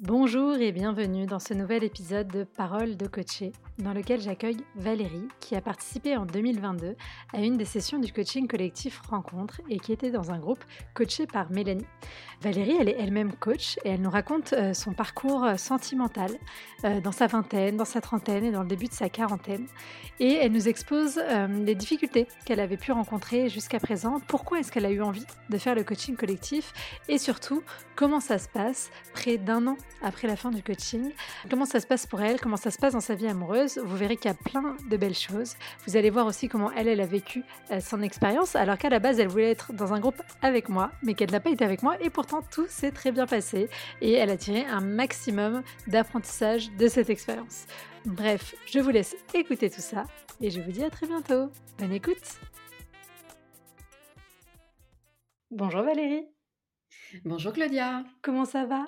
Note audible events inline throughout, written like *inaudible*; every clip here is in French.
Bonjour et bienvenue dans ce nouvel épisode de Parole de coacher, dans lequel j'accueille Valérie, qui a participé en 2022 à une des sessions du coaching collectif Rencontre et qui était dans un groupe coaché par Mélanie. Valérie, elle est elle-même coach et elle nous raconte euh, son parcours euh, sentimental euh, dans sa vingtaine, dans sa trentaine et dans le début de sa quarantaine. Et elle nous expose les difficultés qu'elle avait pu rencontrer jusqu'à présent, pourquoi est-ce qu'elle a eu envie de faire le coaching collectif et surtout comment ça se passe près d'un an après la fin du coaching? Comment ça se passe pour elle, comment ça se passe dans sa vie amoureuse? Vous verrez qu'il y a plein de belles choses. Vous allez voir aussi comment elle, elle a vécu euh, son expérience, alors qu'à la base, elle voulait être dans un groupe avec moi, mais qu'elle n'a pas été avec moi. Et pourtant, tout s'est très bien passé. Et elle a tiré un maximum d'apprentissage de cette expérience. Bref, je vous laisse écouter tout ça et je vous dis à très bientôt. Bonne écoute Bonjour Valérie Bonjour Claudia Comment ça va?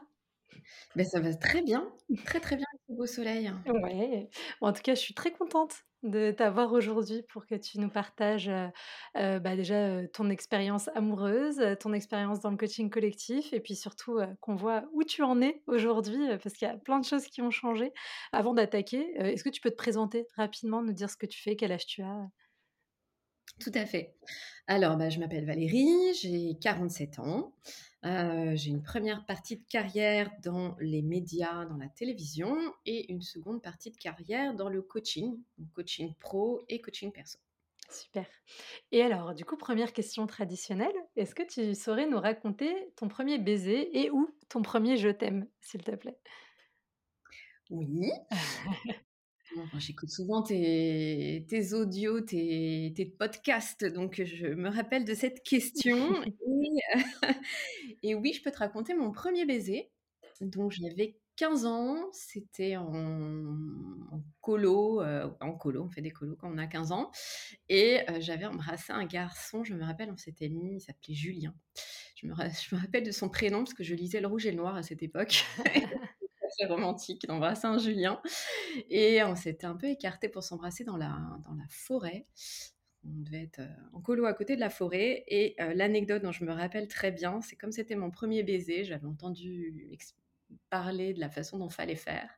Ben, ça va très bien, très très bien beau soleil. Ouais. en tout cas, je suis très contente de t'avoir aujourd'hui pour que tu nous partages bah, déjà ton expérience amoureuse, ton expérience dans le coaching collectif et puis surtout qu'on voit où tu en es aujourd'hui parce qu'il y a plein de choses qui ont changé. Avant d'attaquer, est-ce que tu peux te présenter rapidement, nous dire ce que tu fais, quel âge tu as? Tout à fait. Alors, bah, je m'appelle Valérie, j'ai 47 ans. Euh, j'ai une première partie de carrière dans les médias, dans la télévision, et une seconde partie de carrière dans le coaching, coaching pro et coaching perso. Super. Et alors, du coup, première question traditionnelle, est-ce que tu saurais nous raconter ton premier baiser et ou ton premier je t'aime, s'il te plaît? Oui. *laughs* J'écoute souvent tes, audios, tes, podcasts, donc je me rappelle de cette question. *laughs* et, oui, je peux te raconter mon premier baiser. Donc j'avais 15 ans, c'était en, colo, euh, en colo, on fait des colos quand on a 15 ans. Et euh, j'avais embrassé un garçon, je me rappelle, on s'était mis, il s'appelait Julien. Je me, je me rappelle de son prénom parce que je lisais Le Rouge et le Noir à cette époque. *laughs* romantique d'embrasser un Julien. Et on s'était un peu écarté pour s'embrasser dans la, dans la forêt. On devait être euh, en colo à côté de la forêt. Et euh, l'anecdote dont je me rappelle très bien, c'est comme c'était mon premier baiser, j'avais entendu parler de la façon dont fallait faire.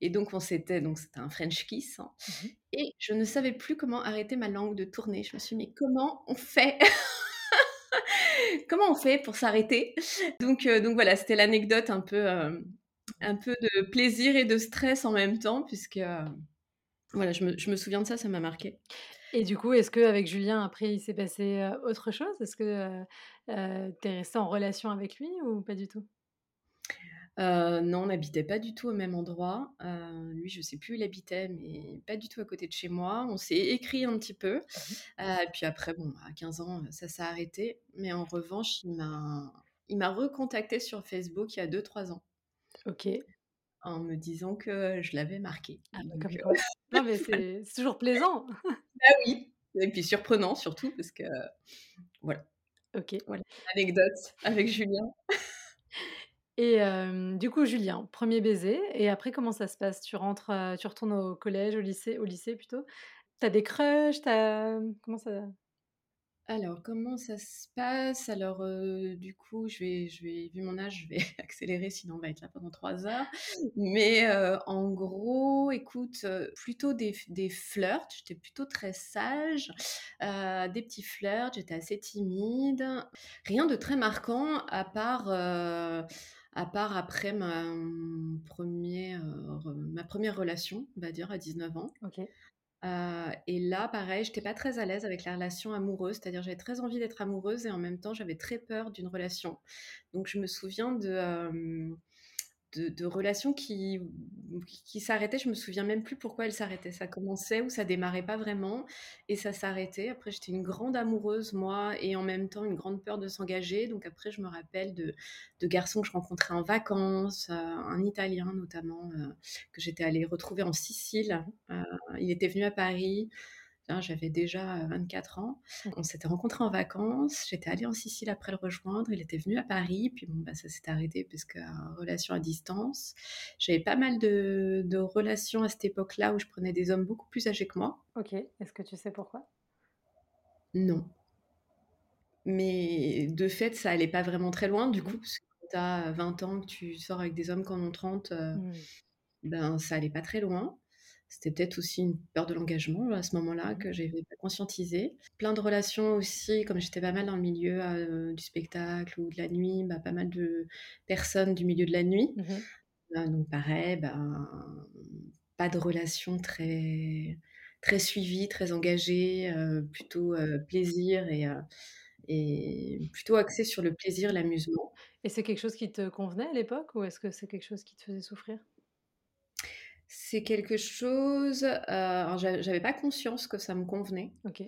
Et donc, on s'était, donc c'était un French kiss. Hein. Mmh et je ne savais plus comment arrêter ma langue de tourner. Je me suis dit, mais comment on fait *laughs* Comment on fait pour s'arrêter? Donc, euh, donc voilà, c'était l'anecdote un peu, un peu de plaisir et de stress en même temps, puisque euh, voilà, je me, je me, souviens de ça, ça m'a marqué. Et du coup, est-ce qu'avec Julien, après, il s'est passé euh, autre chose? Est-ce que euh, tu es resté en relation avec lui ou pas du tout? Non, on n'habitait pas du tout au même endroit. lui, je sais plus où il habitait, mais pas du tout à côté de chez moi. On s'est écrit un petit peu. Mmh puis après, bon, à 15 ans, ça s'est arrêté. Mais en revanche, il m'a, il m'a recontacté sur Facebook il y a 2-3 ans. Ok. En me disant que je l'avais marqué. Ah, bah, comme quoi. non, mais *laughs* c'est toujours plaisant. *laughs* ah oui. Et puis surprenant surtout parce que voilà. Ok. Voilà. Anecdote avec Julien. Et du coup, Julien, premier baiser. Et après, comment ça se passe? Tu rentres, tu retournes au collège, au lycée, au lycée plutôt? T'as des crushs T'as comment ça alors, comment ça se passe? Alors, du coup, je vais je vais vu mon âge, je vais *laughs* accélérer sinon on va être là pendant trois heures. Mais, en gros, écoute, plutôt des des flirts, j'étais plutôt très sage, des petits flirts, j'étais assez timide. Rien de très marquant à part, à part après ma, première ma relation, on va dire à 19 ans. OK et là, pareil, j'étais pas très à l'aise avec la relation amoureuse, c'est-à-dire j'avais très envie d'être amoureuse et en même temps j'avais très peur d'une relation. Donc je me souviens de, de, relations qui, qui s'arrêtaient. Je me souviens même plus pourquoi elles s'arrêtaient. Ça commençait ou ça démarrait pas vraiment et ça s'arrêtait. Après, j'étais une grande amoureuse, moi, et en même temps une grande peur de s'engager. Donc après, je me rappelle de, de garçons que je rencontrais en vacances, euh, un Italien notamment, euh, que j'étais allée retrouver en Sicile. Euh, il était venu à Paris. J'avais déjà 24 ans. Mmh. On s'était rencontrés en vacances. J'étais allée en Sicile après le rejoindre. Il était venu à Paris. Puis bon, bah, ça s'est arrêté parce que relation à distance. J'avais pas mal de, relations à cette époque-là où je prenais des hommes beaucoup plus âgés que moi. Ok. Est-ce que tu sais pourquoi? Non. Mais de fait, ça allait pas vraiment très loin du coup. Parce tu as 20 ans, que tu sors avec des hommes qui en ont 30, heu, Mmh. ben, ça allait pas très loin. C'était peut-être aussi une peur de l'engagement, à ce moment-là, Mmh que j'avais pas conscientisé. Plein de relations aussi, comme j'étais pas mal dans le milieu, heu, du spectacle ou de la nuit, bah, pas mal de personnes du milieu de la nuit. Mmh mh. Heu, donc pareil, ben, pas de relation très très suivie, très engagée, heu, plutôt, heu, plaisir et et plutôt axée sur le plaisir, l'amusement. Et c'est quelque chose qui te convenait à l'époque ou est-ce que c'est quelque chose qui te faisait souffrir? C'est quelque chose, j'a j'avais pas conscience que ça me convenait. OK.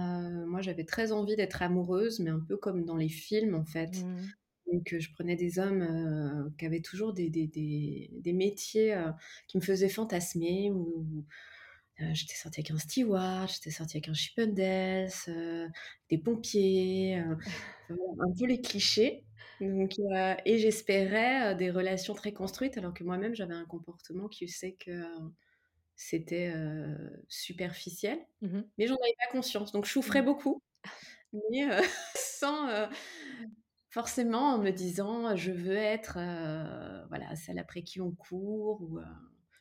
Heu, moi, j'avais très envie d'être amoureuse, mais un peu comme dans les films, en fait. Mmh. Donc heu, je prenais des hommes, qui avaient toujours des des des des métiers, qui me faisaient fantasmer ou j'étais sortie avec un steward, j'étais sortie avec un chippendales, des pompiers, un peu les clichés. Donc et j'espérais, des relations très construites alors que moi-même j'avais un comportement qui faisait que, c'était, superficiel, Mmh mh. mais j'en avais pas conscience. Donc je souffrais Mmh. beaucoup, mais *laughs* sans, forcément en me disant: «Je veux être, voilà, celle après qui on court» ou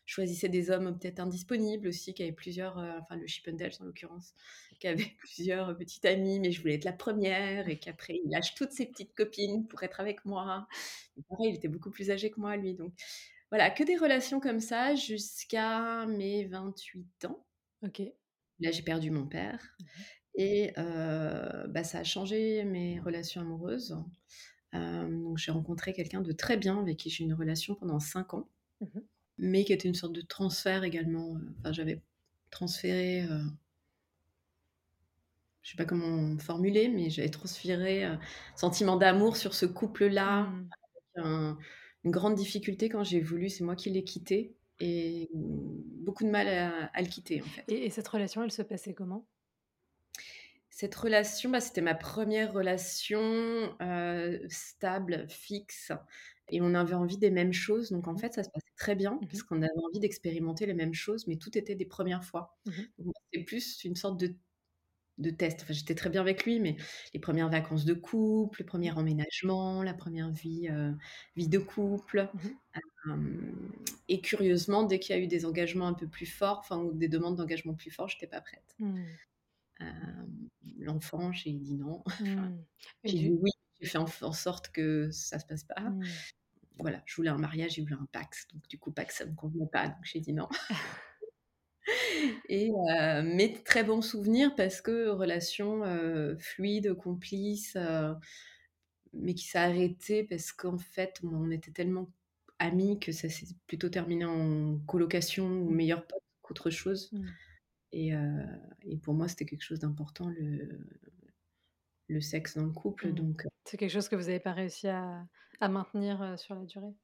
choisissais des hommes peut-être indisponibles aussi, qui avaient plusieurs, enfin le chippendales en l'occurrence, qui avait *laughs* plusieurs, petites amies, mais je voulais être la 1re et qu'après il lâche toutes ses petites copines pour être avec moi. Et pareil, il était beaucoup plus âgé que moi lui, donc voilà, que des relations comme ça jusqu'à mes 28 ans. OK. Là, j'ai perdu mon père Mmh mh. et bah, ça a changé mes relations amoureuses. Donc j'ai rencontré quelqu'un de très bien avec qui j'ai eu une relation pendant 5 ans, Mmh mh. mais qui était une sorte de transfert également, enfin j'avais transféré, je sais pas comment formuler, mais j'avais transféré, heu, sentiment d'amour sur ce couple-là Mmh. un une grande difficulté quand j'ai voulu c'est moi qui l'ai quitté et beaucoup de mal à à le quitter, en fait. Et et cette relation, elle se passait comment? Cette relation, bah, c'était ma 1re relation, heu, stable, fixe et on avait envie des mêmes choses, donc en Mmh mh. fait, ça se passait très bien Mmh parce qu'on avait envie d'expérimenter les mêmes choses, mais tout était des 1res fois. Mmh. Donc c'était plus une sorte de de test. Enfin, j'étais très bien avec lui, mais les 1res vacances de couple, le Mmh. 1er emménagement, la 1re vie, heu, vie de couple, Mmh hem et curieusement, dès qu'il y a eu des engagements un peu plus forts, enfin ou des demandes d'engagement plus forts, j'étais pas prête. Mmh. Hem, l'enfant, j'ai dit: «Non». Enfin, Mmh j'ai dit: «Oui», j'ai fait en en sorte que ça se passe pas. Mmh. Voilà, je voulais un mariage, il voulait un Pacs, donc du coup, Pacs, ça me convenait pas, donc j'ai dit: «Non». *laughs* Et heu, mais très bons souvenirs parce que relation, heu, fluide, complice, mais qui s'est arrêtée parce qu'en fait, on était tellement amis que ça s'est plutôt terminé en colocation ou Mmh. meilleurs potes qu'autre chose Mmh. et et pour moi, c'était quelque chose d'important le le sexe dans le couple, Mmh. donc C'est quelque chose que vous avez pas réussi à à maintenir, sur la durée?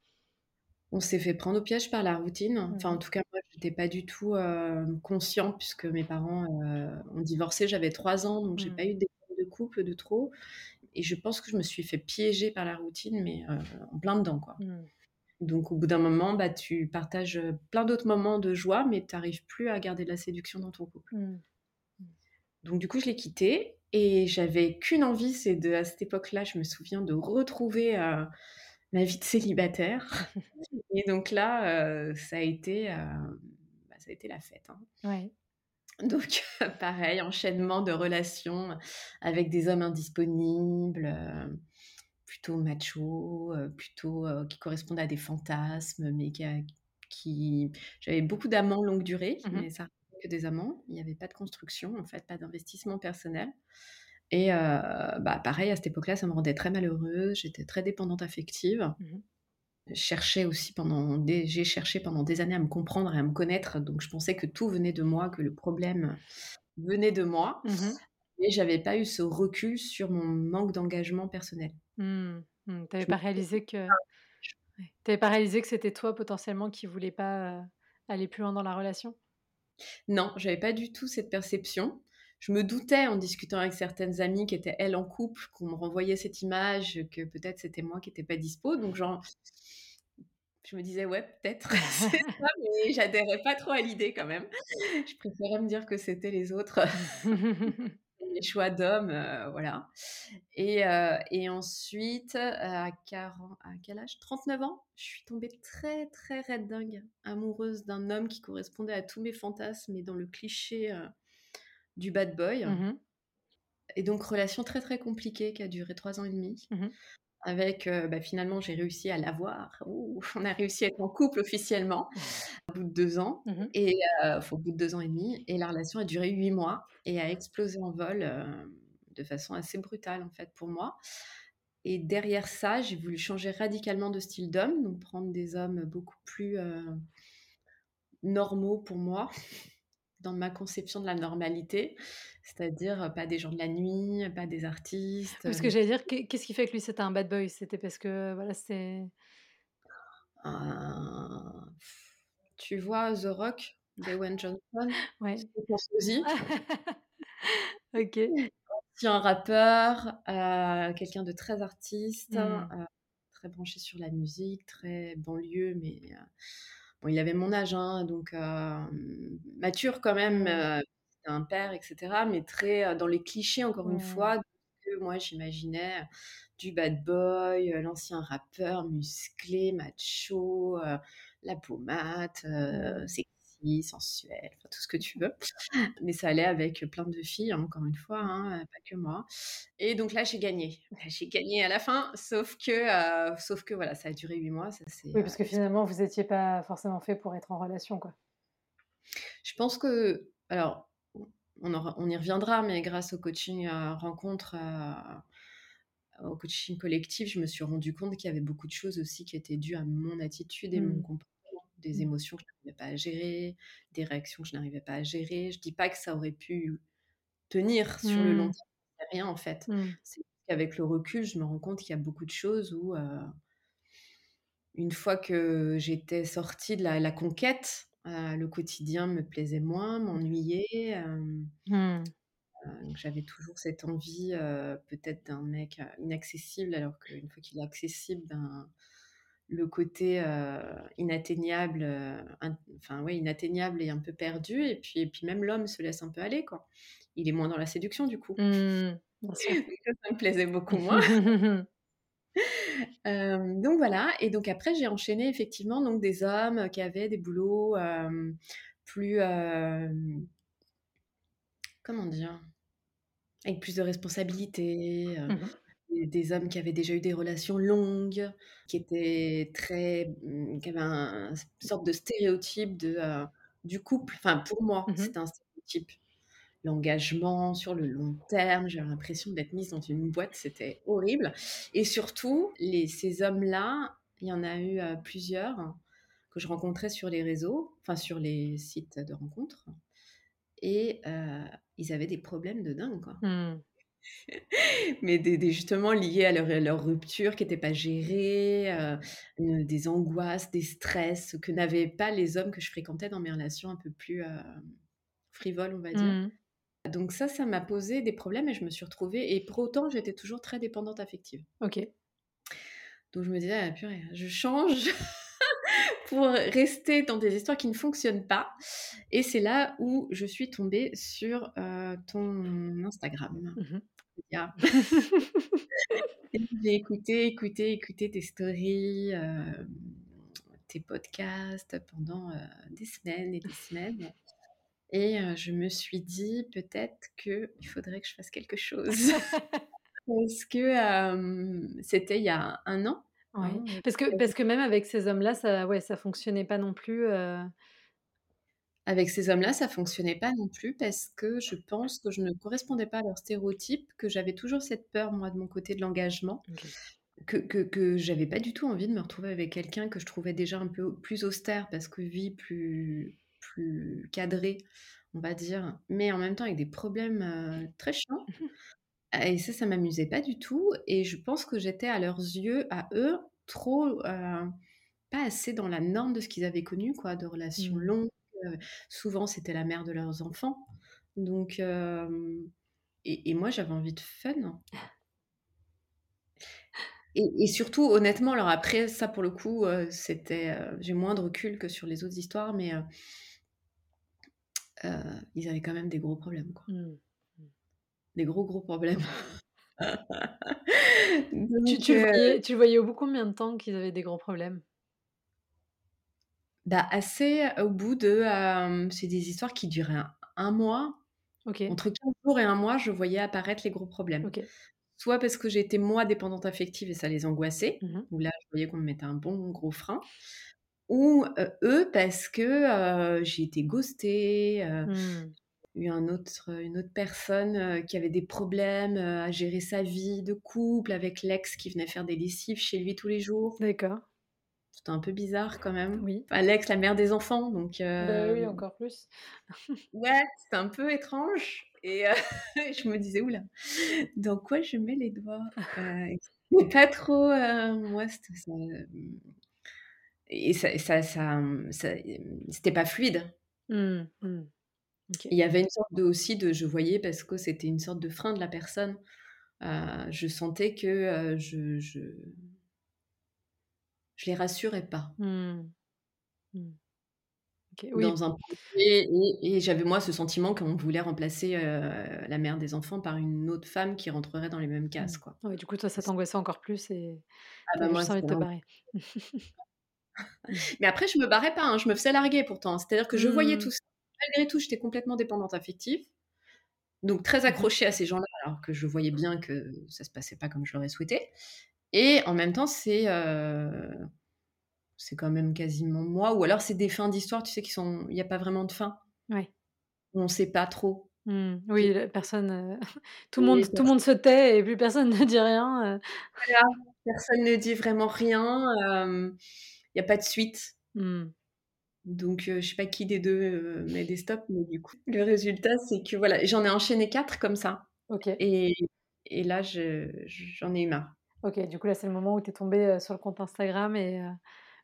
On s'est fait prendre au piège par la routine. Enfin, en tout cas, j'étais pas du tout, hem, consciente puisque mes parents, heu, ont divorcé, j'avais 3 ans, donc j'ai pas Mmh. eu d'exemple de couple de trop et je pense que je me suis fait piéger par la routine, mais heu, en plein dedans, quoi. Mmh. Donc au bout d'un moment, bah, tu partages, plein d'autres moments de joie, mais tu arrives plus à garder de la séduction dans ton couple. Mmh. Donc du coup, je l'ai quitté et j'avais qu'une envie, c'est de à cette époque-là, je me souviens de retrouver, ma vie de célibataire *laughs* et donc là, ça a été, ça a été la fête, hein. Ouais. Donc *laughs* pareil, enchaînement de relations avec des hommes indisponibles, heu, plutôt machos, heu, plutôt, heu, qui correspondent à des fantasmes, mais qui j'avais beaucoup d'amants longue durée, Mmh mh. mais ça que des amants. Il y avait pas de construction, en fait, pas d'investissement personnel et bah, pareil, à cette époque-là, ça me rendait très malheureuse. J'étais très dépendante affective. Mmh mh. Cherchais aussi pendant des j'ai cherché pendant des années à me comprendre et à me connaître, donc je pensais que tout venait de moi, que le problème venait de moi Mmh mh. et j'avais pas eu ce recul sur mon manque d'engagement personnel. Mmh. Mmh. Tu avais Je me pas réalisé que ouais, tu avais pas réalisé que c'était toi potentiellement qui voulais pas, heu, aller plus loin dans la relation? Non, j'avais pas du tout cette perception. Je me doutais en discutant avec certaines amies qui étaient, elles, en couple, qu'on me renvoyait cette image, que peut-être c'était moi qui étais pas dispo, donc genre je me disais: «Ouais, peut-être, *laughs* c'est ça», mais j'adhérais pas trop à l'idée quand même. Je préférais me dire que c'était les autres. *laughs* mes choix d'homme, euh, voilà. Et, euh, et ensuite, à, 40, à quel âge? 39 ans, je suis tombée très, très raide dingue, amoureuse d'un homme qui correspondait à tous mes fantasmes et dans le cliché euh, du bad boy. Mmh Et donc, relation très, très compliquée qui a duré trois ans et demi. Mmh Avec, bah, finalement, j'ai réussi à l'avoir. *laughs* on a réussi à être en couple officiellement au bout de deux ans. Mmh Et au bout de deux ans et demi. Et la relation a duré huit mois et a explosé en vol de façon assez brutale, en fait, pour moi. Et derrière ça, j'ai voulu changer radicalement de style d'homme, donc prendre des hommes beaucoup plus normaux pour moi, dans ma conception de la normalité, c'est-à-dire pas des gens de la nuit, pas des artistes. Parce que j'allais dire, qu'est-ce qui fait que lui c'était un bad boy? C'était parce que voilà, c'est. Tu vois The Rock Dwayne Johnson Ouais. *laughs* ok. C'est un rappeur, euh, quelqu'un de très artiste, mmh. euh, très branché sur la musique, très banlieue, mais euh, bon, il avait mon âge, hein, donc mature quand même, un père, etc., mais très dans les clichés, encore une fois, que moi j'imaginais du bad boy, l'ancien rappeur musclé, macho, la pommade, c'est sensuelle, tout ce que tu veux. Mais ça allait avec plein de filles, hein, encore une fois, hein, pas que moi. Et donc là, j'ai gagné. J'ai gagné à la fin, sauf que, euh, sauf que voilà, ça a duré huit mois. Ça, oui, parce que finalement, vous n'étiez pas forcément fait pour être en relation, quoi. Je pense que, alors, on, on y reviendra, mais grâce au coaching euh, rencontre, euh, au coaching collectif, je me suis rendu compte qu'il y avait beaucoup de choses aussi qui étaient dues à mon attitude et mon mmh. comportement des mmh. émotions que je n'arrivais pas à gérer, des réactions que je n'arrivais pas à gérer. Je dis pas que ça aurait pu tenir sur le long mmh. terme, rien en fait. Mmh. C'est qu'avec le recul, je me rends compte qu'il y a beaucoup de choses où, une fois que j'étais sortie de la, conquête, le quotidien me plaisait moins, m'ennuyait. j'avais toujours cette envie, peut-être d'un mec inaccessible, alors qu'une fois qu'il est accessible, ben, le côté inatteignable, enfin ouais, inatteignable et un peu perdu. Et puis, et puis même l'homme se laisse un peu aller, quoi. Il est moins dans la séduction, du coup. Mmh, *laughs* ça me plaisait beaucoup moins. *laughs* *laughs* donc voilà. Et donc après, j'ai enchaîné effectivement donc des hommes qui avaient des boulots plus, comment dire, avec plus de responsabilités. Mmh des hommes qui avaient déjà eu des relations longues, qui étaient très, mmh, qui avaient un, une sorte de stéréotype de, euh, du couple. Enfin, pour moi, mmh c'était un stéréotype. L'engagement sur le long terme, j'avais l'impression d'être mise dans une boîte, c'était horrible. Et surtout, les, ces hommes-là, il y en a eu euh, plusieurs que je rencontrais sur les réseaux, enfin sur les sites de rencontres. Et euh, ils avaient des problèmes de dingue, quoi. Mmh mais des, justement liés à leur, leur rupture qui n'étaient pas gérées, euh, des angoisses, des stress que n'avaient pas les hommes que je fréquentais dans mes relations un peu plus euh, frivoles, on va dire. Mmh. Donc ça, ça m'a posé des problèmes et je me suis retrouvée, et pour autant, j'étais toujours très dépendante affective. Ok. Donc je me disais, ah, purée, je change *laughs* pour rester dans des histoires qui ne fonctionnent pas. Et c'est là où je suis tombée sur euh, ton Instagram. *laughs* J'ai écouté, écouté, écouté tes stories, tes podcasts pendant des semaines et des semaines. Et je me suis dit peut-être qu'il faudrait que je fasse quelque chose. *laughs* Parce que c'était il y a un an. Oui. Parce, que, parce que même avec ces hommes-là, ça ouais, ça fonctionnait pas non plus. Avec ces hommes-là, ça fonctionnait pas non plus parce que je pense que je ne correspondais pas à leurs stéréotypes, que j'avais toujours cette peur, moi, de mon côté de l'engagement, que, que, que j'avais pas du tout envie de me retrouver avec quelqu'un que je trouvais déjà un peu plus austère parce que vie plus, plus cadrée, on va dire, mais en même temps avec des problèmes euh, très chiants. Et ça, ça m'amusait pas du tout. Et je pense que j'étais à leurs yeux, à eux, trop, euh, pas assez dans la norme de ce qu'ils avaient connu, quoi, de relations mmh. longues souvent, c'était la mère de leurs enfants. Donc, et, moi, j'avais envie de fun. Et, surtout, honnêtement, alors après, ça pour le coup, c'était, j'ai moins de recul que sur les autres histoires, mais ils avaient quand même des gros problèmes. Quoi. Mmh. des gros, gros problèmes. Tu *laughs* Donc tu le voyais tu le voyais au bout combien de temps qu'ils avaient des gros problèmes? Bah, assez au bout de, c'est des histoires qui duraient un 1 mois. Entre 15 jours et 1 mois, je voyais apparaître les gros problèmes. Soit parce que j'étais moi dépendante affective et ça les angoissait, Mmh mh. où là, je voyais qu'on me mettait un bon gros frein. Ou, heu, eux parce que, j'ai été ghostée, Mmh. eu un autre une autre personne, qui avait des problèmes, à gérer sa vie de couple avec l'ex qui venait faire des lessives chez lui tous les jours. D'accord. C'était un peu bizarre quand même. Oui. Enfin l'ex, la mère des enfants, donc Bah, oui, encore plus. *laughs* Ouais, c'était un peu étrange et heu, *laughs* je me disais: «Ouh là, dans quoi je mets les doigts?» et pas trop, heu, moi, c'était ça, hem et ça ça ça, ça, c'était pas fluide. Mmh, mmh. Il y avait une sorte de aussi de je voyais parce que c'était une sorte de frein de la personne, je sentais que, je je je les rassurais pas. Mmh. Mmh. OK, oui. Dans un projet et et j'avais moi ce sentiment qu'on voulait remplacer, heu, la mère des enfants par une autre femme qui rentrerait dans les mêmes Mmh. cases, quoi. Ouais, du coup, toi, ça t'angoissait encore plus et Ah bah, moi, envie de te barrer. Mais après, je me barrais pas, hein, je me faisais larguer pourtant. C'est-à-dire que je voyais Mmh. tout ça. Malgré tout, j'étais complètement dépendante affective, donc très accrochée à ces gens-là, alors que je voyais bien que ça se passait pas comme je l'aurais souhaité et en même temps, c'est, heu, c'est quand même quasiment moi ou alors c'est des fins d'histoire, tu sais, qui sont il y a pas vraiment de fin. Ouais. On sait pas trop. Mmh. Oui, personne, heu, *laughs* tout le monde tout monde se tait et plus personne *laughs* ne dit rien, heu. Voilà, personne ne dit vraiment rien, il y a pas de suite. Mmh. Donc je sais pas qui des 2, heu, met des stops, mais du coup, le résultat, c'est que voilà, j'en ai enchaîné 4 comme ça OK. et et là, je j'en ai eu marre. OK, du coup, là, c'est le moment où tu es tombée, heu, sur le compte Instagram et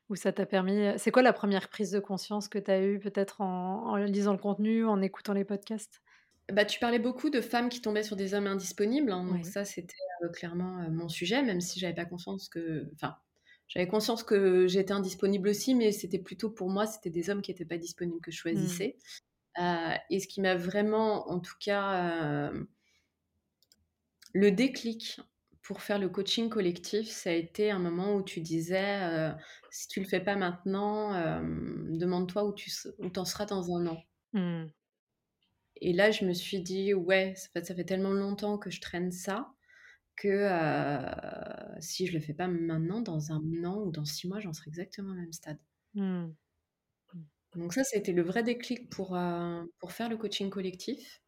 où ça t'a permis, c'est quoi la 1re prise de conscience que tu as eue peut-être en en lisant le contenu, en écoutant les podcasts? Bah, tu parlais beaucoup de femmes qui tombaient sur des hommes indisponibles, hein, donc ça, c'était, clairement, mon sujet, même si j'avais pas conscience que enfin, j'avais conscience que j'étais indisponible aussi, mais c'était plutôt pour moi, c'était des hommes qui étaient pas disponibles que je Mmh. choisissais, et ce qui m'a vraiment, en tout cas, le déclic pour faire le coaching collectif, ça a été un moment où tu disais, heu: «Si tu le fais pas maintenant, hem, demande-toi où tu où en seras dans 1 an». Mmh. Et là, je me suis dit: «Ouais, ça fait ça fait tellement longtemps que je traîne ça que, heu, si je le fais pas maintenant, dans 1 an ou dans 6 mois, j'en serai exactement au même stade». Mmh. Mmh. Donc ça, ça a été le vrai déclic pour, pour faire le coaching collectif,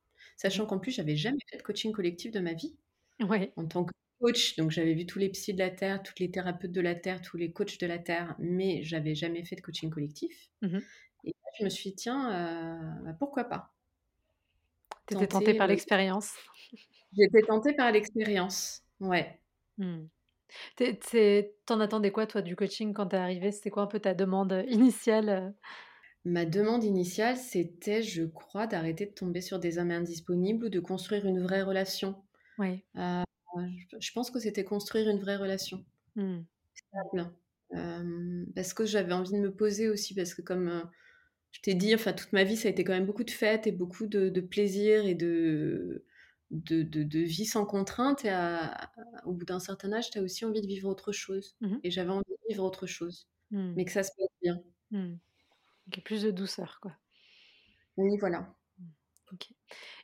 Mmh. sachant qu'en plus, j'avais jamais fait de coaching collectif de ma vie. Ouais. En tant que coach, donc j'avais vu tous les psys de la terre, toutes les thérapeutes de la terre, tous les coachs de la terre, mais j'avais jamais fait de coaching collectif Mmh mh. et là, je me suis dit: «Tiens, heu, bah, pourquoi pas?» Tu étais tentée par le l'expérience. *laughs* Été tentée par l'expérience, ouais. Mmh. Tu es tu es tu en attendais quoi, toi, du coaching quand tu es arrivée? C'était quoi un peu ta demande, initiale? Ma demande initiale, c'était, je crois, d'arrêter de tomber sur des hommes indisponibles ou de construire une vraie relation. Ouais. Heu, je je pense que c'était construire une vraie relation Mmh. Hem, parce que j'avais envie de me poser aussi parce que comme, je t'ai dit, enfin, toute ma vie, ça a été quand même beaucoup de fêtes et beaucoup de de plaisir et de de de de vie sans contrainte et à au bout d'un certain âge, tu as aussi envie de vivre autre chose Mmh mh. et j'avais envie de vivre autre chose, Mmh. mais que ça se passe bien. Mmh. OK, plus de douceur, quoi. Oui, voilà. OK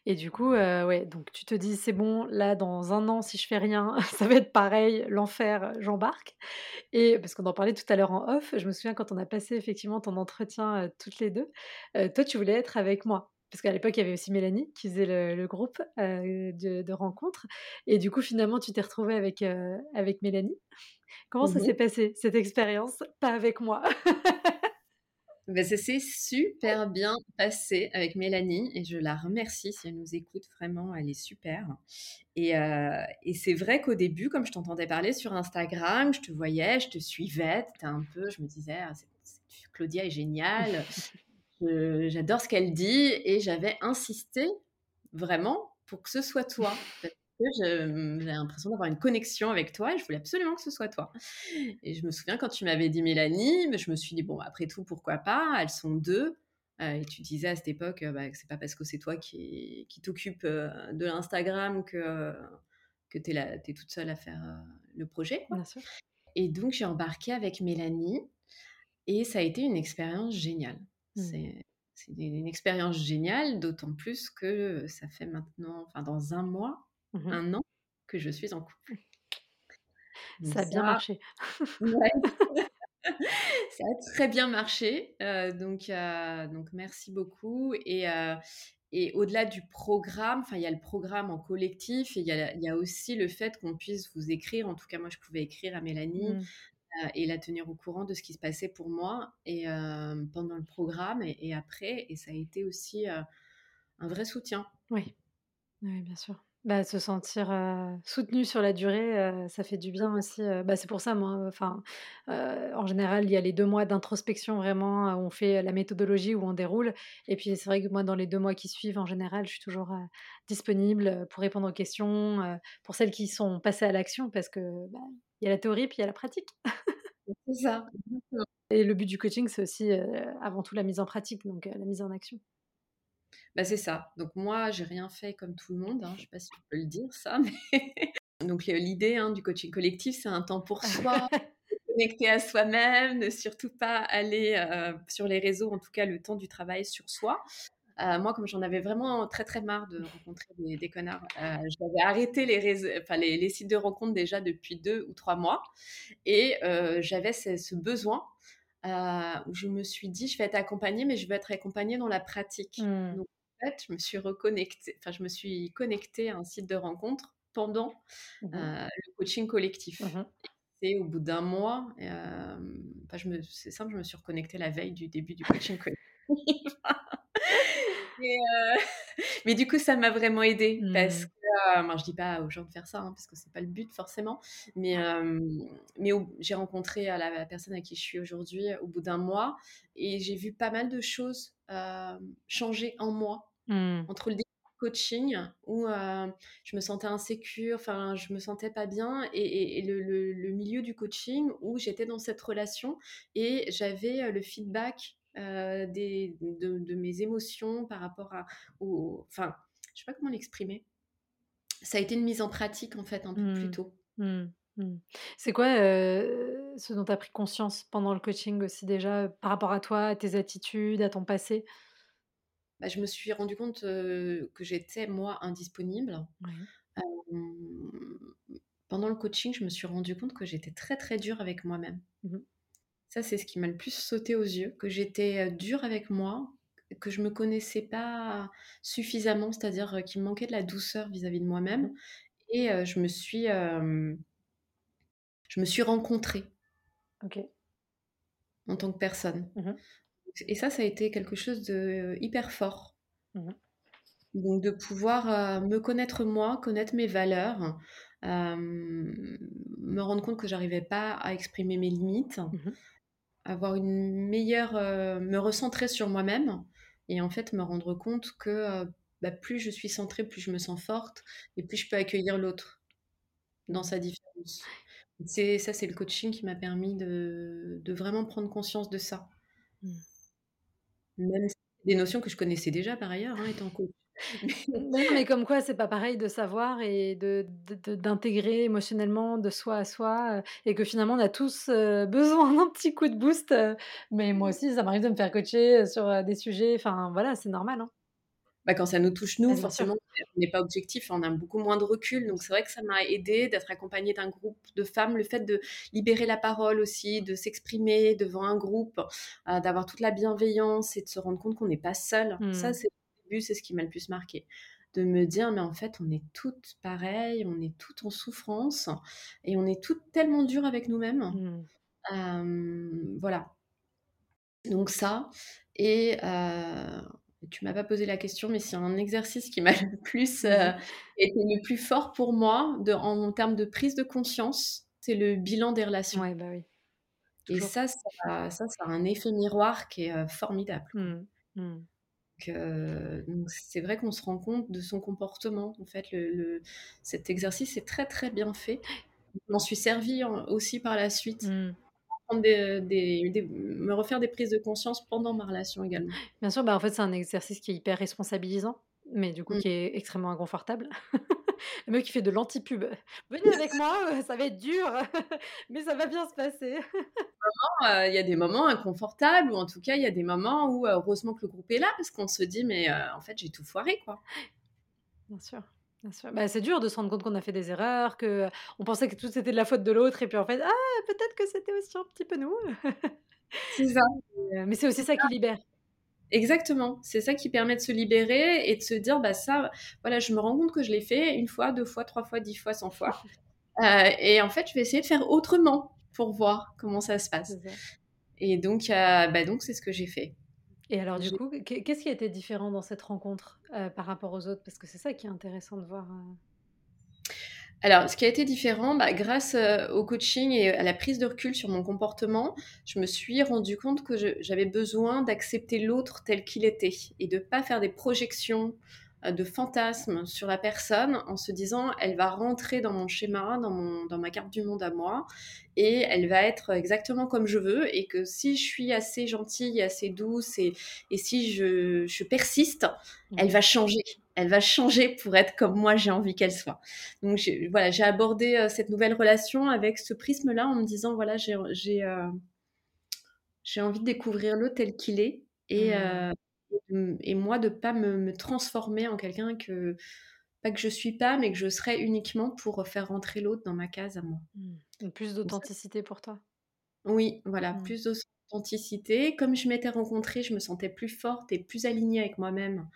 et du coup, heu, ouais, donc tu te dis: «C'est bon, là, dans 1 an, si je fais rien, *laughs* ça va être pareil, l'enfer, j'embarque» et parce qu'on en parlait tout à l'heure en off, je me souviens quand on a passé effectivement ton entretien, heu, toutes les 2, heu, toi, tu voulais être avec moi. Parce qu'à l'époque, il y avait aussi Mélanie qui faisait le le groupe, de de rencontres et du coup, finalement, tu t'es retrouvée avec, avec Mélanie. Comment ça Mmh s'est passé cette expérience? Pas avec moi? *laughs* Bah, ça s'est super bien passé avec Mélanie et je la remercie si elle nous écoute, vraiment, elle est super. Et heu et c'est vrai qu'au début, comme je t'entendais parler sur Instagram, je te voyais, je te suivais, un peu je me disais: «Ah Claudia est géniale, j'adore ce qu'elle dit» et j'avais insisté vraiment pour que ce soit toi que mmh, j'avais l'impression d'avoir une connexion avec toi et je voulais absolument que ce soit toi et je me souviens quand tu m'avais dit Mélanie, mais je me suis dit: «Bon, après tout, pourquoi pas? Elles sont 2». et tu disais à cette époque, bah, que c'est pas parce que c'est toi qui qui t'occupe, de l'Instagram que, que tu es es toute seule à faire, le projet, quoi Bien sûr. et donc j'ai embarqué avec Mélanie et ça a été une expérience géniale. Mmh. C'est c'est une expérience géniale, d'autant plus que ça fait maintenant enfin dans 1 mois, Mmh mh. 1 an que je suis en couple. Donc Ça a bien ça marché. ouais, *laughs* *laughs* ça a très bien marché, heu, donc heu, donc merci beaucoup et heu et au-delà du programme, enfin, il y a le programme en collectif et il y y a aussi le fait qu'on puisse vous écrire. En tout cas, moi, je pouvais écrire à Mélanie, Mmh. et la tenir au courant de ce qui se passait pour moi et pendant le programme et et après et ça a été aussi, un vrai soutien. Oui. Oui, bien sûr. Bah, se sentir, heu, soutenu sur la durée, ça fait du bien aussi, bah, c'est pour ça moi, enfin, en général, il y a les 2 mois d'introspection vraiment, où on fait la méthodologie, où on déroule et puis c'est vrai que moi, dans les 2 mois qui suivent, en général, je suis toujours, disponible, pour répondre aux questions, pour celles qui sont passées à l'action parce que, bah, il y a la théorie, puis il y a la pratique. C'est ça. *laughs* Et le but du coaching, c'est aussi, avant tout la mise en pratique, donc la mise en action. Bah, c'est ça. Donc moi, j'ai rien fait comme tout le monde, hein, je sais pas si on peut le dire ça, mais donc l'idée, hein, du coaching collectif, c'est un temps pour soi, *laughs* connecter à soi-même, ne surtout pas aller, sur les réseaux, en tout cas le temps du travail sur soi. Moi, comme j'en avais vraiment très, très marre de rencontrer des des connards, j'avais arrêté les rése enfin les les sites de rencontres déjà depuis 2 ou 3 mois et j'avais ce ce besoin, où je me suis dit: «Je vais être accompagnée, mais je veux être accompagnée dans la pratique». Mmh. Donc en fait, je me suis reconnectée enfin je me suis connectée à un site de rencontre pendant, Mmh heu, mh. le coaching collectif Mmh mh. et au bout d'1 mois, je me c'est simple, je me suis reconnectée la veille du début du coaching collectif *laughs* heu, *laughs* mais du coup, ça m'a vraiment aidée parce Mmh. que, heu, moi je dis pas aux gens de faire ça, hein, parce que c'est pas le but forcément, mais hem, mais j'ai rencontré, la la personne avec qui je suis aujourd'hui au bout d'1 mois et j'ai vu pas mal de choses, changer en moi Mmh. entre le début du coaching où, je me sentais insécure, enfin je me sentais pas bien et et et le le le milieu du coaching où j'étais dans cette relation et j'avais, le feedback, des de de mes émotions par rapport à au enfin, je sais pas comment l'exprimer. Ça a été une mise en pratique en fait un peu plus Mmh. tôt. Mmh. Mmh. C'est quoi, heu, ce dont tu as pris conscience pendant le coaching aussi déjà, par rapport à toi, à tes attitudes, à ton passé? Bah, je me suis rendue compte, que j'étais moi indisponible. Oui. Pendant le coaching, je me suis rendue compte que j'étais très, très dure avec moi-même. Mmh. Ça, c'est ce qui m'a le plus sauté aux yeux, que j'étais, heu, dure avec moi, que je me connaissais pas suffisamment, c'est-à-dire, heu, qu'il me manquait de la douceur vis-à-vis de Mmh moi-même mh. et heu, je me suis, je me suis rencontrée OK. en tant que personne Mmh mh. et ça, ça a été quelque chose de hyper fort. Mmh mh. Donc de pouvoir, me connaître moi, connaître mes valeurs, me rendre compte que j'arrivais pas à exprimer mes limites, Mmh. Avoir une meilleure, heu me recentrer sur moi-même et en fait me rendre compte que, heu, bah, plus je suis centrée, plus je me sens forte et plus je peux accueillir l'autre dans sa différence. C'est ça, c'est le coaching qui m'a permis de de vraiment prendre conscience de ça. Mmh. Même des notions que je connaissais déjà par ailleurs, hein, étant coach. Mais non, mais comme quoi c'est pas pareil de savoir et de d'intégrer émotionnellement de soi à soi, et que finalement on a tous, heu, besoin *laughs* d'un petit coup de boost, heu, mais moi aussi ça m'arrive de me faire coacher, heu, sur, des sujets, enfin voilà, c'est normal, hein. Bah, quand ça nous touche nous, bien forcément, on n'est pas objectif, on a beaucoup moins de recul, donc c'est vrai que ça m'a aidée d'être accompagnée d'un groupe de femmes. Le fait de libérer la parole aussi, de s'exprimer devant un groupe, d'avoir toute la bienveillance et de se rendre compte qu'on n'est pas seul. Ça, Mmh. c'est début, c'est ce qui m'a le plus marquée. De me dire: «Mais en fait, on est toutes pareilles, on est toutes en souffrance et on est toutes tellement dures avec nous-mêmes». Mmh. Voilà. Donc ça et tu m'as pas posé la question, mais c'est un exercice qui m'a le plus, heu, Vas-y. été le plus fort pour moi de en termes de prise de conscience, c'est le bilan des relations Ouais, bah, oui, et toujours. ça, ça ça ça a un effet miroir qui est, formidable. Mmh. Mmh. Donc c'est vrai qu'on se rend compte de son comportement. En fait, le le cet exercice est très, très bien fait. Je m'en suis servie en aussi par la suite. Des, me refaire des prises de conscience pendant ma relation également. Bien sûr, bah, en fait, c'est un exercice qui est hyper responsabilisant, mais du coup Mmh. qui est extrêmement inconfortable. *laughs* Le mec qui fait de l'anti-pub. «Venez avec moi, ça va être dur, *laughs* mais ça va bien se passer». il y a des moments inconfortables ou en tout cas, il y a des moments où, heureusement que le groupe est là parce qu'on se dit: «Mais, en fait, j'ai tout foiré, quoi». Bien sûr, bien sûr. Bah, c'est dur de se rendre compte qu'on a fait des erreurs, qu'on pensait que tout c'était de la faute de l'autre et puis en fait, ah, peut-être que c'était aussi un petit peu nous. C'est ça. *laughs* mais c'est aussi ça qui libère. Exactement, c'est ça qui permet de se libérer et de se dire: «Bah, ça, voilà, je me rends compte que je l'ai fait 1 fois, 2 fois, 3 fois, 10 fois, 100 fois, heu *laughs* et en fait, je vais essayer de faire autrement pour voir comment ça se passe» et donc heu, bah, donc c'est ce que j'ai fait. Et alors du coup, qu'est-ce qui a été différent dans cette rencontre, heu, par rapport aux autres? Parce que c'est ça qui est intéressant de voir, Alors, ce qui a été différent, bah, grâce, heu, au coaching et à la prise de recul sur mon comportement, je me suis rendu compte que j'avais besoin d'accepter l'autre tel qu'il était et de pas faire des projections, heu, de fantasmes sur la personne en se disant: «Elle va rentrer dans mon schéma, dans mon dans ma carte du monde à moi et elle va être exactement comme je veux» et que si je suis assez gentille et assez douce et et si je je persiste, elle Mmh. va changer. Elle va changer pour être comme moi j'ai envie qu'elle soit. Donc voilà, j'ai abordé, heu, cette nouvelle relation avec ce prisme-là en me disant: «Voilà, j'ai j'ai envie de découvrir l'autre tel qu'il est et Mmh. heu, mmh et moi de pas me me transformer en quelqu'un que pas que je suis pas, mais que je serai uniquement pour faire rentrer l'autre dans ma case à moi». Mmh. Plus d'authenticité pour toi? Oui, voilà, Mmh. plus d'authenticité. Comme je m'étais rencontrée, je me sentais plus forte et plus alignée avec moi-même,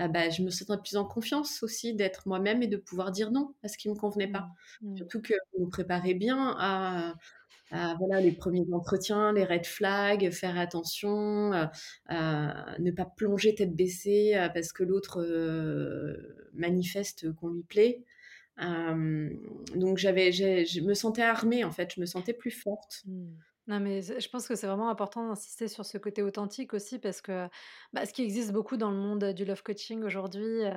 heu, bah, je me sentais plus en confiance aussi d'être moi-même et de pouvoir dire non à ce qui me convenait pas. Mmh. Mmh. Surtout qu'on nous préparait bien à à voilà, les premiers entretiens, les red flags, faire attention, heu, à ne pas plonger tête baissée, heu, parce que l'autre, heu, manifeste qu'on lui plaît. Donc j'avais je me sentais armée, en fait, je me sentais plus forte. Mmh. Non, mais je pense que c'est vraiment important d'insister sur ce côté authentique aussi parce que, bah, ce qui existe beaucoup dans le monde, du love coaching aujourd'hui, heu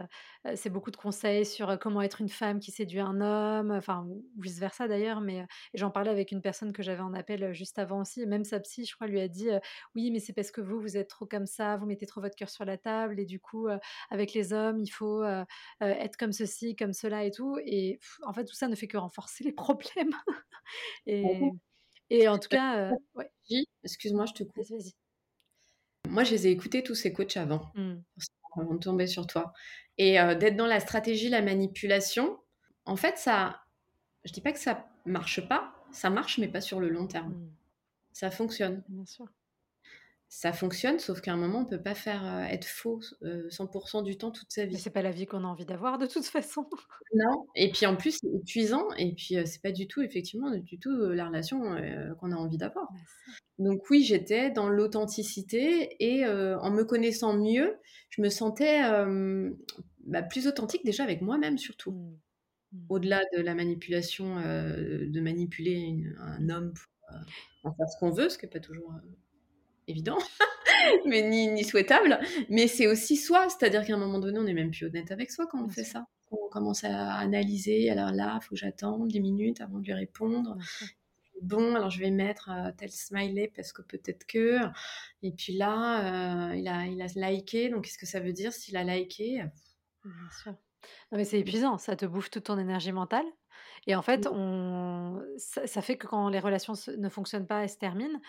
heu, c'est beaucoup de conseils sur, heu, comment être une femme qui séduit un homme, enfin, ou vice versa d'ailleurs, mais j'en parlais avec une personne que j'avais en appel, juste avant aussi et même sa psy, je crois, lui a dit, «Oui, mais c'est parce que vous, vous êtes trop comme ça, vous mettez trop votre cœur sur la table et du coup, avec les hommes, il faut, être comme ceci, comme cela et tout» et en fait, tout ça ne fait que renforcer les problèmes. *laughs* Et et en tout cas, ouais. Excuse-moi, je te coupe. Moi, je les ai écoutés tous ces coachs avant, Mmh. avant de tomber sur toi et heu, d'être dans la stratégie, la manipulation, en fait, ça je dis pas que ça marche pas, ça marche, mais pas sur le long terme. Mmh. Ça fonctionne. Bien sûr. Ça fonctionne, sauf qu'à un moment, on peut pas faire, heu, être faux, heu, 100% du temps toute sa vie. c'est pas la vie qu'on a envie d'avoir de toute façon. *laughs* Non et puis en plus, c'est épuisant et puis, heu, c'est pas du tout effectivement, du tout, la relation, qu'on a envie d'avoir. Bah. Donc oui, j'étais dans l'authenticité et en me connaissant mieux, je me sentais, bah, plus authentique déjà avec moi-même surtout. Mmh. Mmh. Au-delà de la manipulation, de manipuler une un homme pour, en faire ce qu'on veut, ce qui est pas toujours, évident, *laughs* mais ni ni souhaitable, mais c'est aussi soi, c'est-à-dire qu'à un moment donné, on est même plus honnête avec soi quand on fait ça. On commence à analyser, alors là, il faut que j'attende 10 minutes avant de lui répondre. Bon, alors je vais mettre, heu, tel smiley parce que peut-être que et puis là, heu, il a il a liké, donc qu'est-ce que ça veut dire s'il a liké? Bien sûr. Non, mais c'est épuisant, ça te bouffe toute ton énergie mentale et en fait, on ça ça fait que quand les relations ne fonctionnent pas et se terminent,